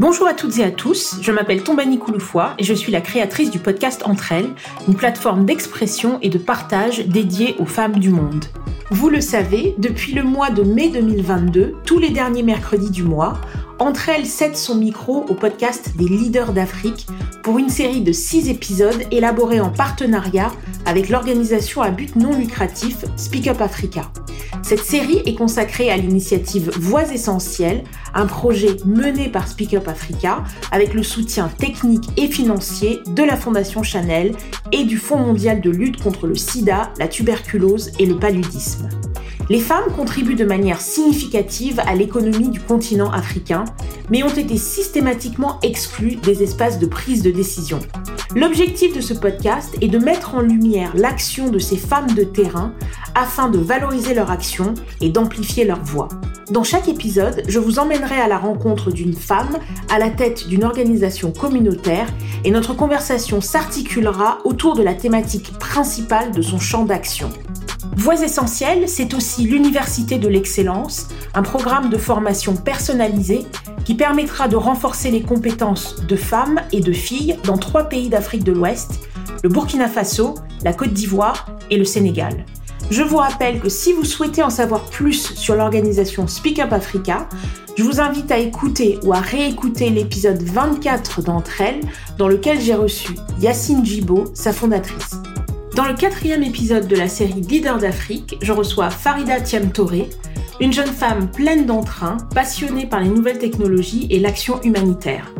Bonjour à toutes et à tous, je m'appelle Tombani Kouloufoua et je suis la créatrice du podcast Entre elles, une plateforme d'expression et de partage dédiée aux femmes du monde. Vous le savez, depuis le mois de mai 2022, tous les derniers mercredis du mois, Entre elles cède son micro au podcast des leaders d'Afrique pour une série de six épisodes élaborés en partenariat avec l'organisation à but non lucratif Speak Up Africa. Cette série est consacrée à l'initiative Voix essentielles, un projet mené par Speak Up Africa avec le soutien technique et financier de la Fondation Chanel et du Fonds mondial de lutte contre le sida, la tuberculose et le paludisme. Les femmes contribuent de manière significative à l'économie du continent africain, mais ont été systématiquement exclues des espaces de prise de décision. L'objectif de ce podcast est de mettre en lumière l'action de ces femmes de terrain afin de valoriser leur action et d'amplifier leur voix. Dans chaque épisode, je vous emmènerai à la rencontre d'une femme à la tête d'une organisation communautaire et notre conversation s'articulera autour de la thématique principale de son champ d'action. Voix essentielles, c'est aussi l'Université de l'excellence, un programme de formation personnalisé qui permettra de renforcer les compétences de femmes et de filles dans trois pays d'Afrique de l'Ouest, le Burkina Faso, la Côte d'Ivoire et le Sénégal. Je vous rappelle que si vous souhaitez en savoir plus sur l'organisation Speak Up Africa, je vous invite à écouter ou à réécouter l'épisode 24 d'entre elles, dans lequel j'ai reçu Yacine Djibo, sa fondatrice. Dans le quatrième épisode de la série Leader d'Afrique, je reçois Farida Tiamtoré, une jeune femme pleine d'entrain, passionnée par les nouvelles technologies et l'action humanitaire.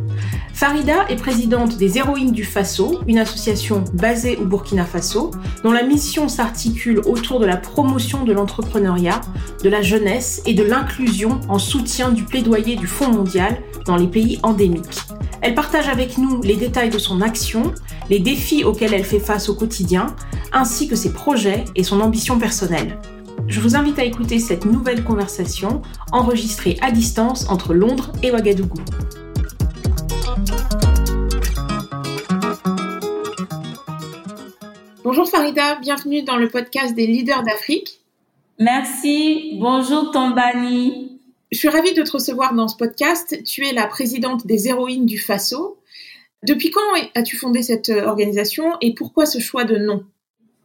Farida est présidente des Héroïnes du Faso, une association basée au Burkina Faso, dont la mission s'articule autour de la promotion de l'entrepreneuriat, de la jeunesse et de l'inclusion en soutien du plaidoyer du Fonds mondial dans les pays endémiques. Elle partage avec nous les détails de son action, les défis auxquels elle fait face au quotidien, ainsi que ses projets et son ambition personnelle. Je vous invite à écouter cette nouvelle conversation enregistrée à distance entre Londres et Ouagadougou. Bonjour Farida, bienvenue dans le podcast des leaders d'Afrique. Merci, bonjour Tombani. Je suis ravie de te recevoir dans ce podcast. Tu es la présidente des héroïnes du Faso. Depuis quand as-tu fondé cette euh, organisation et pourquoi ce choix de nom?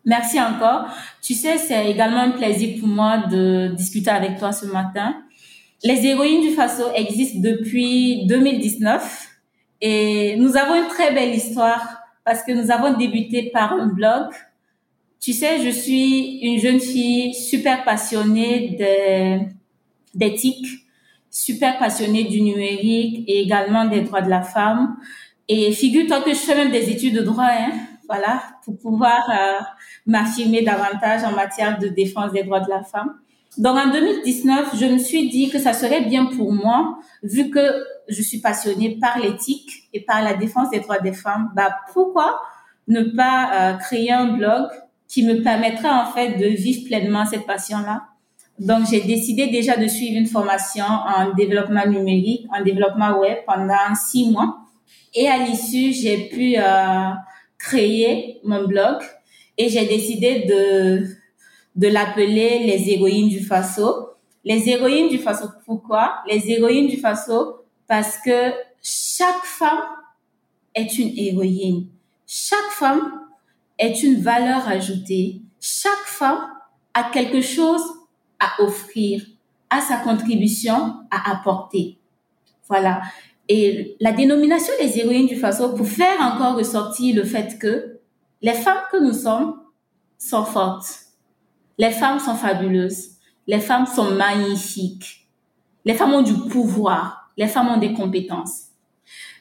Merci encore. Tu sais, c'est également un plaisir pour moi de discuter avec toi ce matin. Les héroïnes du Faso existent depuis 2019 et nous avons une très belle histoire parce que nous avons débuté par un blog. Tu sais, je suis une jeune fille super passionnée d'éthique, super passionnée du numérique et également des droits de la femme. Et figure-toi que je fais même des études de droit, hein, voilà, pour pouvoir euh, m'affirmer davantage en matière de défense des droits de la femme. Donc en 2019, je me suis dit que ça serait bien pour moi, vu que je suis passionnée par l'éthique et par la défense des droits des femmes, bah pourquoi ne pas euh, créer un blog qui me permettrait en fait de vivre pleinement cette passion-là? Donc j'ai décidé déjà de suivre une formation en développement numérique, en développement web pendant six mois. Et à l'issue, j'ai pu euh, créer mon blog et j'ai décidé de de l'appeler les héroïnes du Faso. Les héroïnes du Faso, pourquoi? Les héroïnes du Faso, parce que chaque femme est une héroïne. Chaque femme est une valeur ajoutée. Chaque femme a quelque chose à offrir, a sa contribution à apporter. Voilà. Et la dénomination des héroïnes du Faso pour faire encore ressortir le fait que les femmes que nous sommes sont fortes les femmes sont fabuleuses. Les femmes sont magnifiques. Les femmes ont du pouvoir. Les femmes ont des compétences.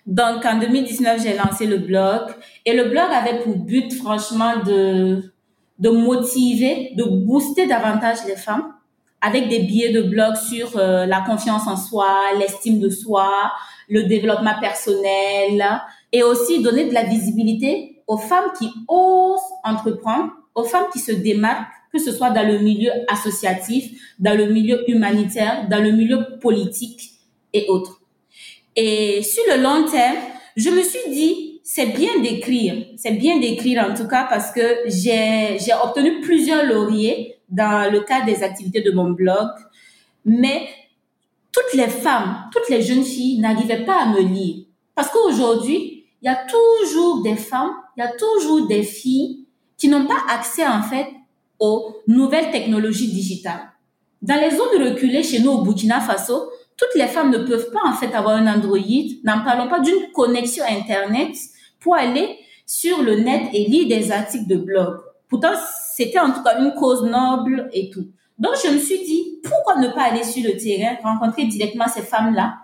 Donc, en 2019, j'ai lancé le blog et le blog avait pour but, franchement, de, de motiver, de booster davantage les femmes avec des billets de blog sur euh, la confiance en soi, l'estime de soi, le développement personnel et aussi donner de la visibilité aux femmes qui osent entreprendre, aux femmes qui se démarquent que ce soit dans le milieu associatif, dans le milieu humanitaire, dans le milieu politique et autres. Et sur le long terme, je me suis dit, c'est bien d'écrire, c'est bien d'écrire en tout cas parce que j'ai, obtenu plusieurs lauriers dans le cadre des activités de mon blog, mais toutes les femmes, toutes les jeunes filles n'arrivaient pas à me lire. Parce qu'aujourd'hui, il y a toujours des femmes, il y a toujours des filles qui n'ont pas accès en fait nouvelles technologies digitales. Dans les zones reculées chez nous au Burkina Faso, toutes les femmes ne peuvent pas en fait avoir un Android. N'en parlons pas d'une connexion Internet pour aller sur le net et lire des articles de blog. Pourtant, c'était en tout cas une cause noble et tout. Donc, je me suis dit, pourquoi ne pas aller sur le terrain, rencontrer directement ces femmes-là,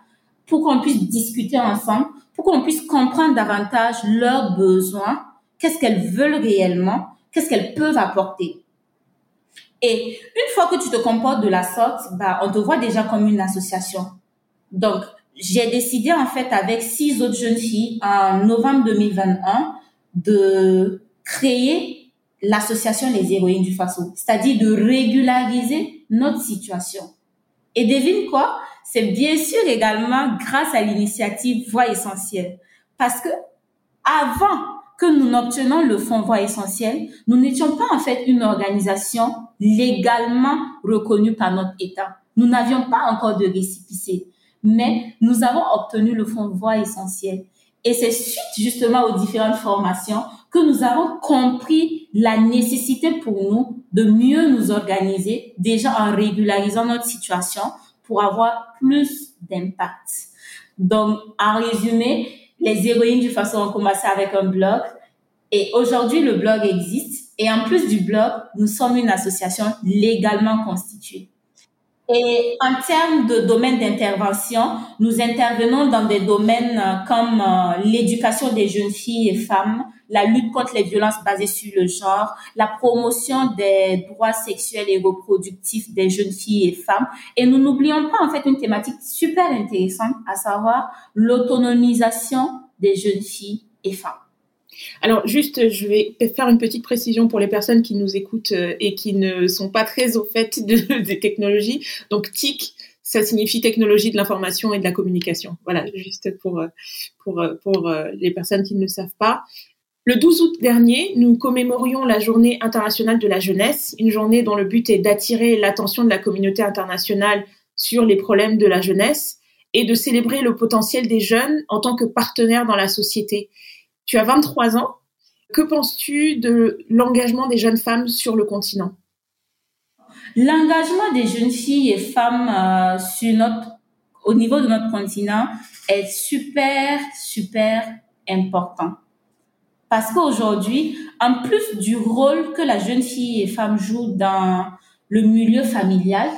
pour qu'on puisse discuter ensemble, pour qu'on puisse comprendre davantage leurs besoins, qu'est-ce qu'elles veulent réellement, qu'est-ce qu'elles peuvent apporter. Et une fois que tu te comportes de la sorte, bah, on te voit déjà comme une association. Donc, j'ai décidé en fait avec six autres jeunes filles en novembre 2021 de créer l'association Les Héroïnes du Faso, c'est-à-dire de régulariser notre situation. Et devine quoi? C'est bien sûr également grâce à l'initiative Voix essentielle. Parce que avant que nous n'obtenions le fonds Voix essentielle, nous n'étions pas en fait une organisation légalement reconnue par notre État. Nous n'avions pas encore de récipicé. Mais nous avons obtenu le fonds Voix essentielle. Et c'est suite justement aux différentes formations que nous avons compris la nécessité pour nous de mieux nous organiser, déjà en régularisant notre situation pour avoir plus d'impact. Donc, en résumé, les héroïnes du façon ont commencé avec un blog et aujourd'hui le blog existe et en plus du blog, nous sommes une association légalement constituée. Et en termes de domaine d'intervention, nous intervenons dans des domaines euh, comme euh, l'éducation des jeunes filles et femmes, la lutte contre les violences basées sur le genre, la promotion des droits sexuels et reproductifs des jeunes filles et femmes. Et nous n'oublions pas en fait une thématique super intéressante, à savoir l'autonomisation des jeunes filles et femmes. Alors juste, je vais faire une petite précision pour les personnes qui nous écoutent euh, et qui ne sont pas très au fait de, des technologies. Donc TIC, ça signifie technologie de l'information et de la communication. Voilà, juste pour, euh, pour, euh, pour les personnes qui ne le savent pas. Le 12 août dernier, nous commémorions la journée internationale de la jeunesse, une journée dont le but est d'attirer l'attention de la communauté internationale sur les problèmes de la jeunesse et de célébrer le potentiel des jeunes en tant que partenaires dans la société. Tu as 23 ans. Que penses-tu de l'engagement des jeunes femmes sur le continent? L'engagement des jeunes filles et femmes euh, sur notre, au niveau de notre continent est super, super important. Parce qu'aujourd'hui, en plus du rôle que la jeune fille et femme joue dans le milieu familial,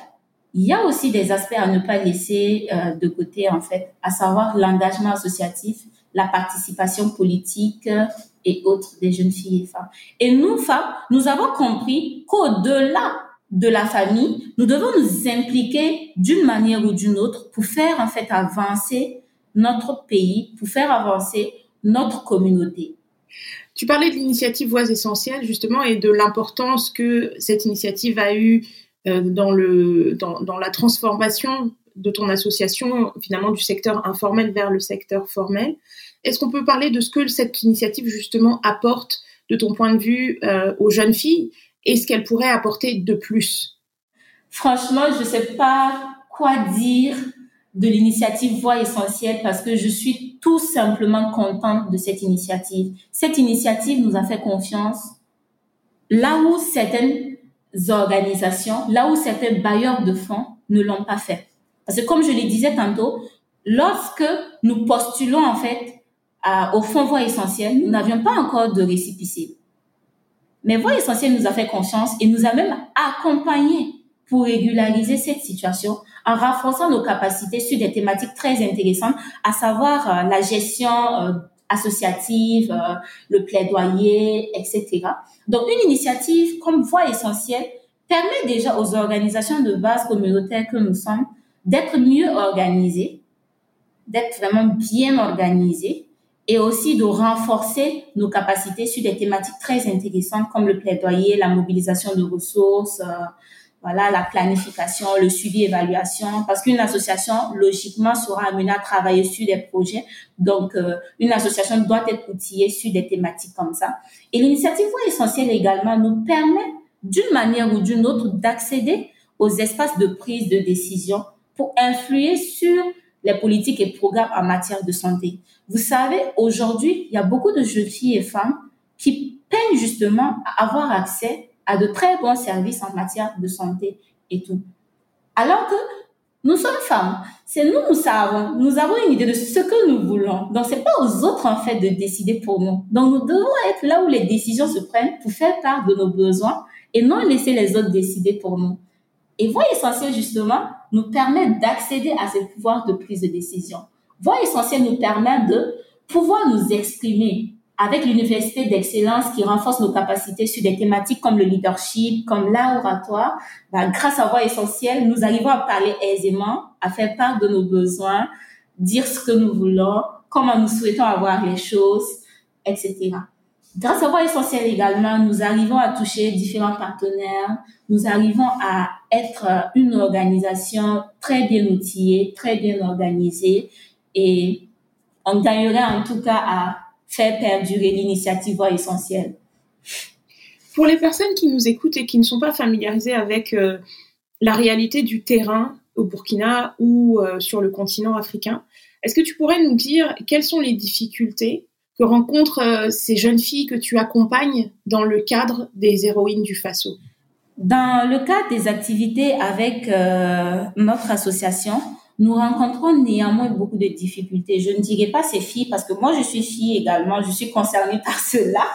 il y a aussi des aspects à ne pas laisser euh, de côté, en fait, à savoir l'engagement associatif, la participation politique et autres des jeunes filles et femmes. Et nous, femmes, nous avons compris qu'au-delà de la famille, nous devons nous impliquer d'une manière ou d'une autre pour faire en fait avancer notre pays, pour faire avancer notre communauté. Tu parlais de l'initiative Voix essentielles justement et de l'importance que cette initiative a eu euh, dans, le, dans, dans la transformation de ton association, finalement, du secteur informel vers le secteur formel. Est-ce qu'on peut parler de ce que cette initiative, justement, apporte, de ton point de vue, euh, aux jeunes filles et ce qu'elle pourrait apporter de plus? Franchement, je ne sais pas quoi dire de l'initiative Voix essentielle parce que je suis tout simplement contente de cette initiative. Cette initiative nous a fait confiance là où certaines organisations, là où certains bailleurs de fonds ne l'ont pas fait. Parce que comme je le disais tantôt, lorsque nous postulons en fait à, au fonds Voix essentielle, nous n'avions pas encore de récipicé. Mais Voix essentielle nous a fait confiance et nous a même accompagnés pour régulariser cette situation en renforçant nos capacités sur des thématiques très intéressantes, à savoir euh, la gestion euh, associative, euh, le plaidoyer, etc. Donc, une initiative comme Voix essentielle permet déjà aux organisations de base communautaire que nous sommes d'être mieux organisés, d'être vraiment bien organisés et aussi de renforcer nos capacités sur des thématiques très intéressantes comme le plaidoyer, la mobilisation de ressources, euh, voilà, la planification, le suivi, évaluation, parce qu'une association, logiquement, sera amenée à travailler sur des projets. Donc, euh, une association doit être outillée sur des thématiques comme ça. Et l'initiative essentielle également nous permet, d'une manière ou d'une autre, d'accéder aux espaces de prise de décision pour influer sur les politiques et programmes en matière de santé. Vous savez, aujourd'hui, il y a beaucoup de jeunes filles et femmes qui peinent justement à avoir accès à de très bons services en matière de santé et tout. Alors que nous sommes femmes. C'est nous, nous savons. Nous avons une idée de ce que nous voulons. Donc, c'est pas aux autres, en fait, de décider pour nous. Donc, nous devons être là où les décisions se prennent pour faire part de nos besoins et non laisser les autres décider pour nous. Et Voix essentielle, justement, nous permet d'accéder à ces pouvoirs de prise de décision. Voix essentielle nous permet de pouvoir nous exprimer avec l'université d'excellence qui renforce nos capacités sur des thématiques comme le leadership, comme l'art oratoire, bah, grâce à Voix essentielle, nous arrivons à parler aisément, à faire part de nos besoins, dire ce que nous voulons, comment nous souhaitons avoir les choses, etc. Grâce à Voix essentielle également, nous arrivons à toucher différents partenaires, nous arrivons à être une organisation très bien outillée, très bien organisée et on gagnerait en tout cas à faire perdurer l'initiative essentielle. Pour les personnes qui nous écoutent et qui ne sont pas familiarisées avec euh, la réalité du terrain au Burkina ou euh, sur le continent africain, est-ce que tu pourrais nous dire quelles sont les difficultés que rencontrent euh, ces jeunes filles que tu accompagnes dans le cadre des héroïnes du Faso? Dans le cadre des activités avec euh, notre association, nous rencontrons néanmoins beaucoup de difficultés. Je ne dirais pas ces filles parce que moi je suis fille également, je suis concernée par cela.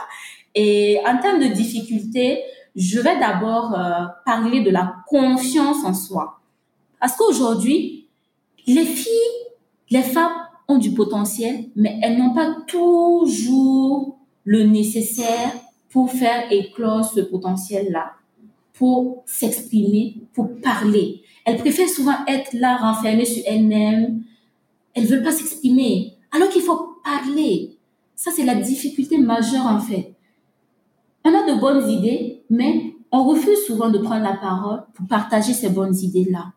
Et en termes de difficultés, je vais d'abord euh, parler de la confiance en soi. Parce qu'aujourd'hui, les filles, les femmes ont du potentiel, mais elles n'ont pas toujours le nécessaire pour faire éclore ce potentiel-là, pour s'exprimer, pour parler. Elles préfèrent souvent être là, renfermées sur elles-mêmes. Elles veulent pas s'exprimer, alors qu'il faut parler. Ça, c'est la difficulté majeure, en fait. On a de bonnes idées, mais on refuse souvent de prendre la parole pour partager ces bonnes idées-là.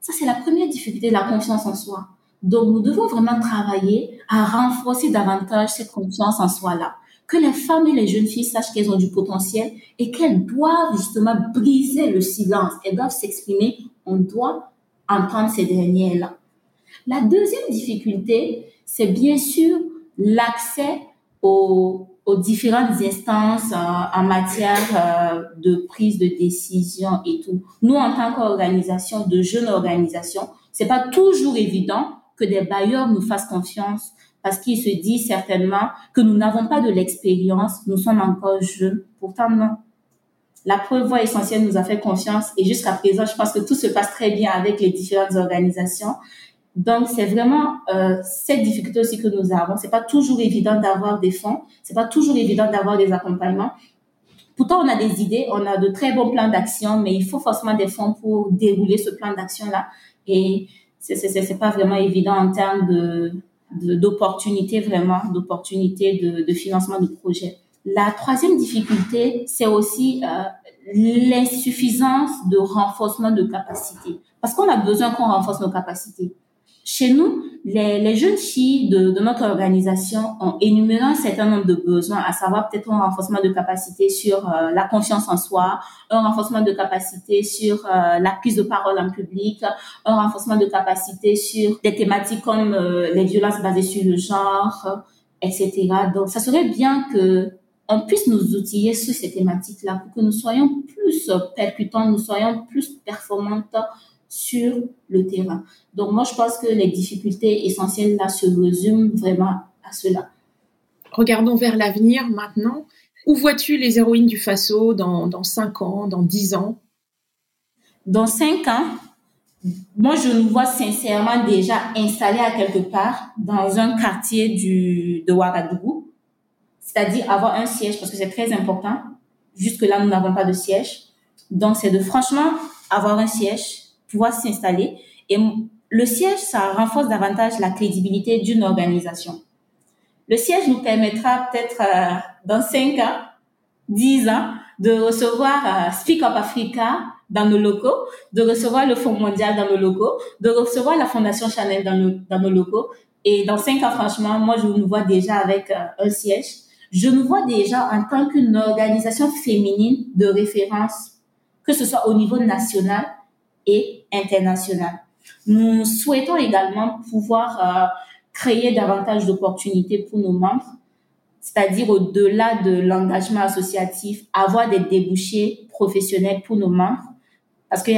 Ça, c'est la première difficulté, la confiance en soi. Donc, nous devons vraiment travailler à renforcer davantage cette confiance en soi-là. Que les femmes et les jeunes filles sachent qu'elles ont du potentiel et qu'elles doivent justement briser le silence. Elles doivent s'exprimer. On doit entendre ces dernières-là. La deuxième difficulté, c'est bien sûr l'accès aux, différentes instances euh, en matière euh, de prise de décision et tout. Nous, en tant qu'organisation, de jeunes organisations, c'est pas toujours évident que des bailleurs nous fassent confiance parce qu'ils se disent certainement que nous n'avons pas de l'expérience, nous sommes encore jeunes. Pourtant, non. La preuve voie essentielle nous a fait confiance et jusqu'à présent, je pense que tout se passe très bien avec les différentes organisations. Donc, c'est vraiment euh, cette difficulté aussi que nous avons. C'est pas toujours évident d'avoir des fonds, c'est pas toujours évident d'avoir des accompagnements. Pourtant, on a des idées, on a de très bons plans d'action, mais il faut forcément des fonds pour dérouler ce plan d'action-là. Et c'est pas vraiment évident en termes de d'opportunités vraiment, d'opportunités de, financement de projet. La troisième difficulté, c'est aussi euh, l'insuffisance de renforcement de capacité. Parce qu'on a besoin qu'on renforce nos capacités. Chez nous, les, jeunes filles de, de, notre organisation ont énuméré un certain nombre de besoins, à savoir peut-être un renforcement de capacité sur euh, la confiance en soi, un renforcement de capacité sur euh, la prise de parole en public, un renforcement de capacité sur des thématiques comme euh, les violences basées sur le genre, etc. Donc, ça serait bien que on puisse nous outiller sur ces thématiques-là pour que nous soyons plus percutants, nous soyons plus performantes sur le terrain. Donc moi, je pense que les difficultés essentielles là se résument vraiment à cela. Regardons vers l'avenir maintenant. Où vois-tu les héroïnes du Faso dans, dans 5 ans, dans 10 ans? Dans 5 ans, moi, je nous vois sincèrement déjà installés à quelque part dans un quartier du, de Ouagadougou, c'est-à-dire avoir un siège parce que c'est très important. Jusque-là, nous n'avons pas de siège. Donc, c'est de franchement avoir un siège pouvoir s'installer. Et le siège, ça renforce davantage la crédibilité d'une organisation. Le siège nous permettra peut-être euh, dans 5 ans, 10 ans, de recevoir euh, Speak Up Africa dans nos locaux, de recevoir le Fonds mondial dans nos locaux, de recevoir la Fondation Chanel dans nos, dans nos locaux. Et dans 5 ans, franchement, moi, je nous vois déjà avec euh, un siège. Je nous vois déjà en tant qu'une organisation féminine de référence, que ce soit au niveau national et international. Nous souhaitons également pouvoir euh, créer davantage d'opportunités pour nos membres, c'est-à-dire au-delà de l'engagement associatif, avoir des débouchés professionnels pour nos membres, parce qu'il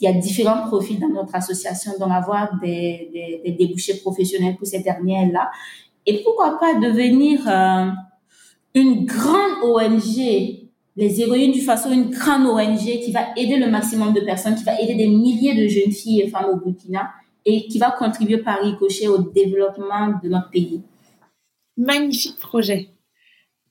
y a différents profils dans notre association, donc avoir des, des, des débouchés professionnels pour ces dernières-là. Et pourquoi pas devenir euh, une grande ONG les héroïnes du Faso, une grande ONG qui va aider le maximum de personnes, qui va aider des milliers de jeunes filles et femmes au Burkina et qui va contribuer par ricochet au développement de notre pays. Magnifique projet.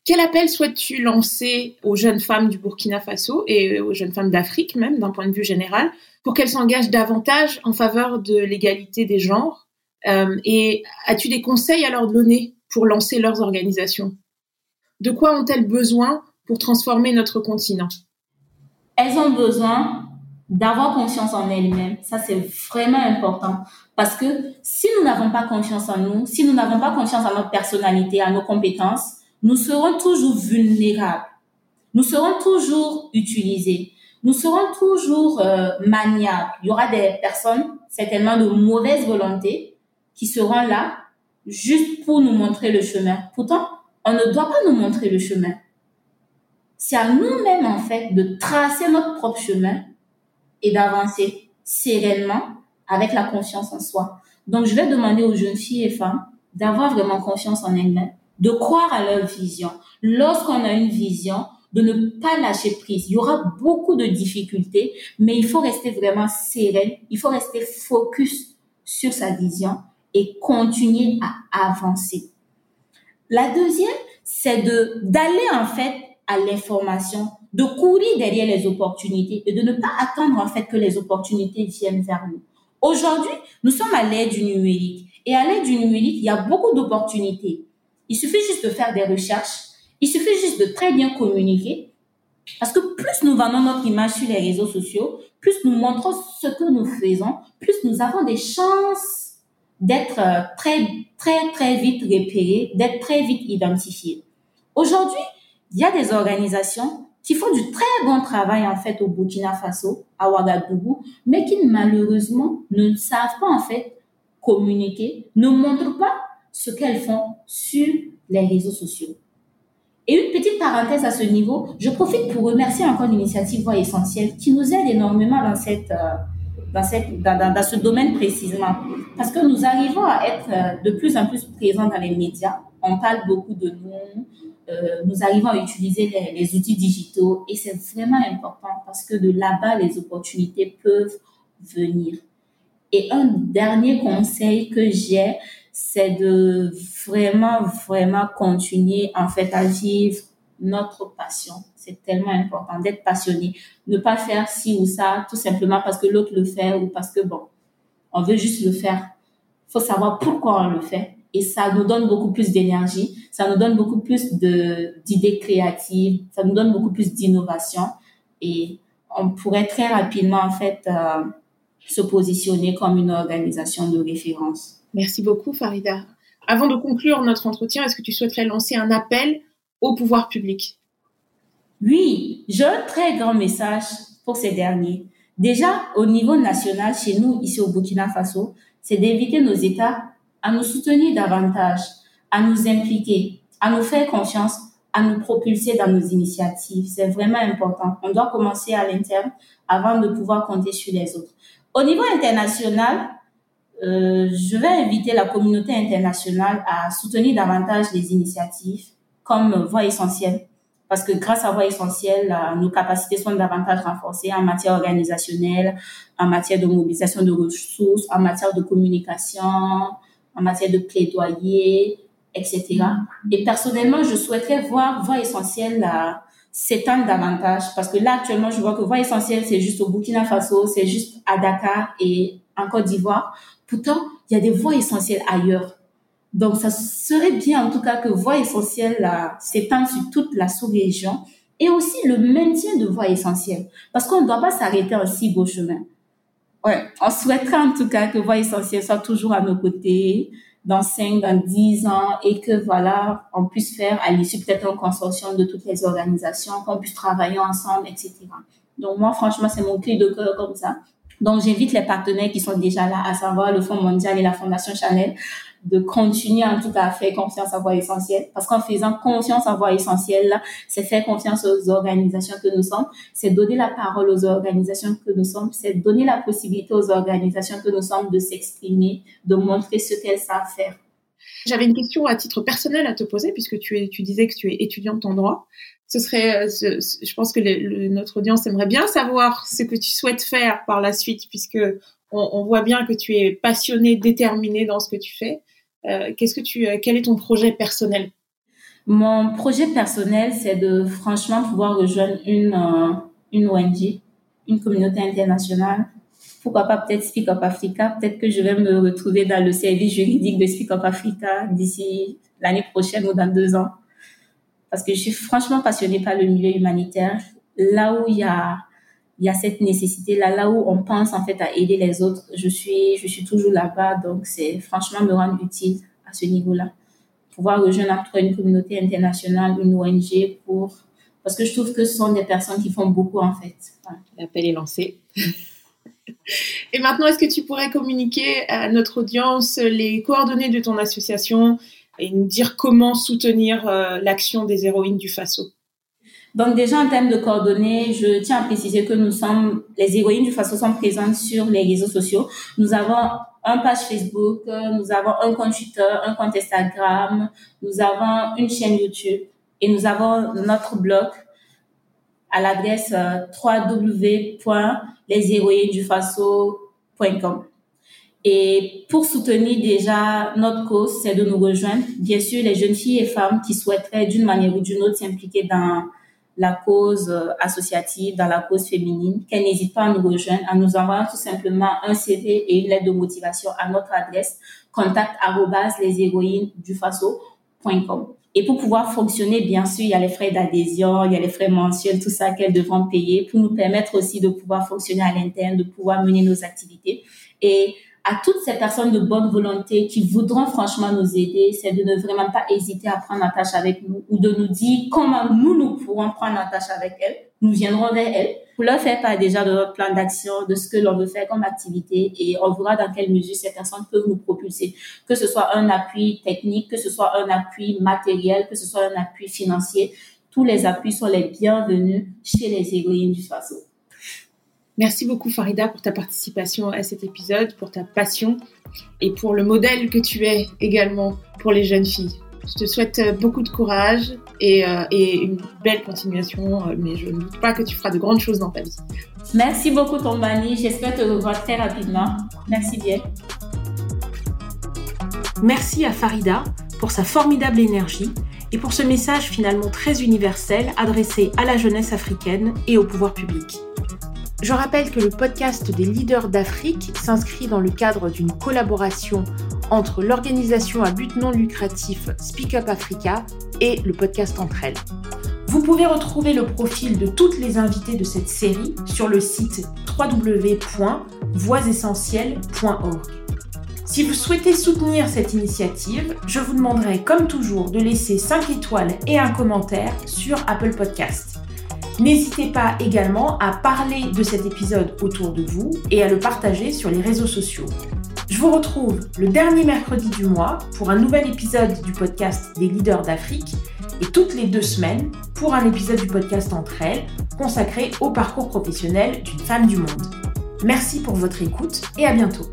Quel appel souhaites-tu lancer aux jeunes femmes du Burkina Faso et aux jeunes femmes d'Afrique même d'un point de vue général pour qu'elles s'engagent davantage en faveur de l'égalité des genres? Euh, Et as-tu des conseils à leur donner pour lancer leurs organisations? De quoi ont-elles besoin pour transformer notre continent Elles ont besoin d'avoir confiance en elles-mêmes. Ça, c'est vraiment important. Parce que si nous n'avons pas confiance en nous, si nous n'avons pas confiance en notre personnalité, à nos compétences, nous serons toujours vulnérables. Nous serons toujours utilisés. Nous serons toujours euh, maniables. Il y aura des personnes, certainement de mauvaise volonté, qui seront là juste pour nous montrer le chemin. Pourtant, on ne doit pas nous montrer le chemin c'est à nous-mêmes, en fait, de tracer notre propre chemin et d'avancer sereinement avec la confiance en soi. Donc, je vais demander aux jeunes filles et femmes d'avoir vraiment confiance en elles-mêmes, de croire à leur vision. Lorsqu'on a une vision, de ne pas lâcher prise. Il y aura beaucoup de difficultés, mais il faut rester vraiment sereine, il faut rester focus sur sa vision et continuer à avancer. La deuxième, c'est de d'aller en fait à l'information, de courir derrière les opportunités et de ne pas attendre en fait que les opportunités viennent vers nous. Aujourd'hui, nous sommes à l'ère du numérique et à l'ère du numérique, il y a beaucoup d'opportunités. Il suffit juste de faire des recherches, il suffit juste de très bien communiquer parce que plus nous vendons notre image sur les réseaux sociaux, plus nous montrons ce que nous faisons, plus nous avons des chances d'être euh, très, très, très vite repérés, d'être très vite identifiés. Aujourd'hui, il y a des organisations qui font du très bon travail en fait au Burkina Faso, à Ouagadougou, mais qui malheureusement ne savent pas en fait communiquer, ne montrent pas ce qu'elles font sur les réseaux sociaux. Et une petite parenthèse à ce niveau, je profite pour remercier encore l'initiative Voix Essentielle qui nous aide énormément dans cette euh, dans, cette, dans, dans, ce domaine précisément. Parce que nous arrivons à être euh, de plus en plus présents dans les médias. On parle beaucoup de nous, euh, nous arrivons à utiliser les, les outils digitaux et c'est vraiment important parce que de là-bas, les opportunités peuvent venir. Et un dernier conseil que j'ai, c'est de vraiment, vraiment continuer en fait à vivre notre passion. C'est tellement important d'être passionné. Ne pas faire ci ou ça tout simplement parce que l'autre le fait ou parce que bon, on veut juste le faire. Faut savoir pourquoi on le fait et ça nous donne beaucoup plus d'énergie, ça nous donne beaucoup plus d'idées créatives, ça nous donne beaucoup plus d'innovation et on pourrait très rapidement en fait euh, se positionner comme une organisation de référence. Merci beaucoup Farida. Avant de conclure notre entretien, est-ce que tu souhaiterais lancer un appel au pouvoir public? Oui, j'ai un très grand message pour ces derniers. Déjà, au niveau national, chez nous, ici au Burkina Faso, c'est d'inviter nos États à nous soutenir davantage, à nous impliquer, à nous faire confiance, à nous propulser dans nos initiatives. C'est vraiment important. On doit commencer à l'interne avant de pouvoir compter sur les autres. Au niveau international, euh, je vais inviter la communauté internationale à soutenir davantage les initiatives comme Voix essentielle. Parce que grâce à Voix essentielle, nos capacités sont davantage renforcées en matière organisationnelle, en matière de mobilisation de ressources, en matière de communication, en matière de plaidoyer, etc. Et personnellement, je souhaiterais voir Voix essentielle s'étendre davantage parce que là, actuellement, je vois que Voix essentielle, c'est juste au Burkina Faso, c'est juste à Dakar et en Côte d'Ivoire. Pourtant, il y a des voix essentielles ailleurs. Donc, ça serait bien, en tout cas, que Voix essentielle s'étende sur toute la sous-région et aussi le maintien de Voix essentielle. Parce qu'on ne doit pas s'arrêter en si beau chemin. Ouais, on souhaiterait en tout cas que Voix essentielle soit toujours à nos côtés dans 5, dans 10 ans et que voilà, on puisse faire à l'issue peut-être un consortium de toutes les organisations, qu'on puisse travailler ensemble, etc. Donc moi, franchement, c'est mon cri de cœur comme ça. Donc, j'invite les partenaires qui sont déjà là, à savoir le Fonds mondial et la Fondation Chanel, de continuer en tout cas à faire confiance à voix essentielle. Parce qu'en faisant confiance à voix essentielle, c'est faire confiance aux organisations que nous sommes, c'est donner la parole aux organisations que nous sommes, c'est donner la possibilité aux organisations que nous sommes de s'exprimer, de montrer ce qu'elles savent faire. J'avais une question à titre personnel à te poser, puisque tu, tu disais que tu es étudiante en droit. Ce serait, euh, je pense que notre audience aimerait bien savoir ce que tu souhaites faire par la suite, puisque on, voit bien que tu es passionnée, déterminée dans ce que tu fais. Euh, qu'est-ce que tu, euh, quel est ton projet personnel? Mon projet personnel, c'est de franchement pouvoir rejoindre une, une ONG, une communauté internationale pourquoi pas peut-être Speak Up Africa? Peut-être que je vais me retrouver dans le service juridique de Speak Up Africa d'ici l'année prochaine ou dans deux ans. Parce que je suis franchement passionnée par le milieu humanitaire. Là où il y a, il y a cette nécessité-là, là où on pense en fait à aider les autres, je suis, je suis toujours là-bas. Donc, c'est franchement me rendre utile à ce niveau-là. Pouvoir rejoindre une communauté internationale, une ONG pour, parce que je trouve que ce sont des personnes qui font beaucoup en fait. L'appel est lancé. Et maintenant, est-ce que tu pourrais communiquer à notre audience les coordonnées de ton association et nous dire comment soutenir euh, l'action des héroïnes du Faso? Donc déjà en termes de coordonnées, je tiens à préciser que nous sommes, les héroïnes du Faso sont présentes sur les réseaux sociaux. Nous avons un page Facebook, nous avons un compte Twitter, un compte Instagram, nous avons une chaîne YouTube et nous avons notre blog à l'adresse euh, www.leshéroïnesdufaso.com. Et pour soutenir déjà notre cause, c'est de nous rejoindre. Bien sûr, les jeunes filles et femmes qui souhaiteraient d'une manière ou d'une autre s'impliquer dans la cause euh, associative, dans la cause féminine, qu'elles n'hésitent pas à nous rejoindre en nous envoyant tout simplement un CV et une lettre de motivation à notre adresse contact et pour pouvoir fonctionner, bien sûr, il y a les frais d'adhésion, il y a les frais mensuels, tout ça qu'elles devront payer pour nous permettre aussi de pouvoir fonctionner à l'interne, de pouvoir mener nos activités. Et à toutes ces personnes de bonne volonté qui voudront franchement nous aider, c'est de ne vraiment pas hésiter à prendre tâche avec nous ou de nous dire comment nous, nous pourrons prendre tâche avec elles. Nous viendrons vers elles pour leur faire part déjà de notre plan d'action, de ce que l'on veut faire comme activité et on verra dans quelle mesure ces personnes peuvent nous propulser, que ce soit un appui technique, que ce soit un appui matériel, que ce soit un appui financier. Tous les appuis sont les bienvenus chez les héroïnes du Faso. Merci beaucoup Farida pour ta participation à cet épisode, pour ta passion et pour le modèle que tu es également pour les jeunes filles. Je te souhaite euh, beaucoup de courage et, euh, une belle continuation, euh, mais je ne doute pas que tu feras de grandes choses dans ta vie. Merci beaucoup Tombani, j'espère te revoir très rapidement. Merci bien. Merci à Farida pour sa formidable énergie et pour ce message finalement très universel adressé à la jeunesse africaine et au pouvoir public. Je rappelle que le podcast des leaders d'Afrique s'inscrit dans le cadre d'une collaboration entre l'organisation à but non lucratif Speak Up Africa et le podcast Entre elles. Vous pouvez retrouver le profil de toutes les invitées de cette série sur le site www.voixessentielles.org. Si vous souhaitez soutenir cette initiative, je vous demanderai comme toujours de laisser 5 étoiles et un commentaire sur Apple Podcast. N'hésitez pas également à parler de cet épisode autour de vous et à le partager sur les réseaux sociaux. Je vous retrouve le dernier mercredi du mois pour un nouvel épisode du podcast des leaders d'Afrique et toutes les deux semaines pour un épisode du podcast Entre elles consacré au parcours professionnel d'une femme du monde. Merci pour votre écoute et à bientôt.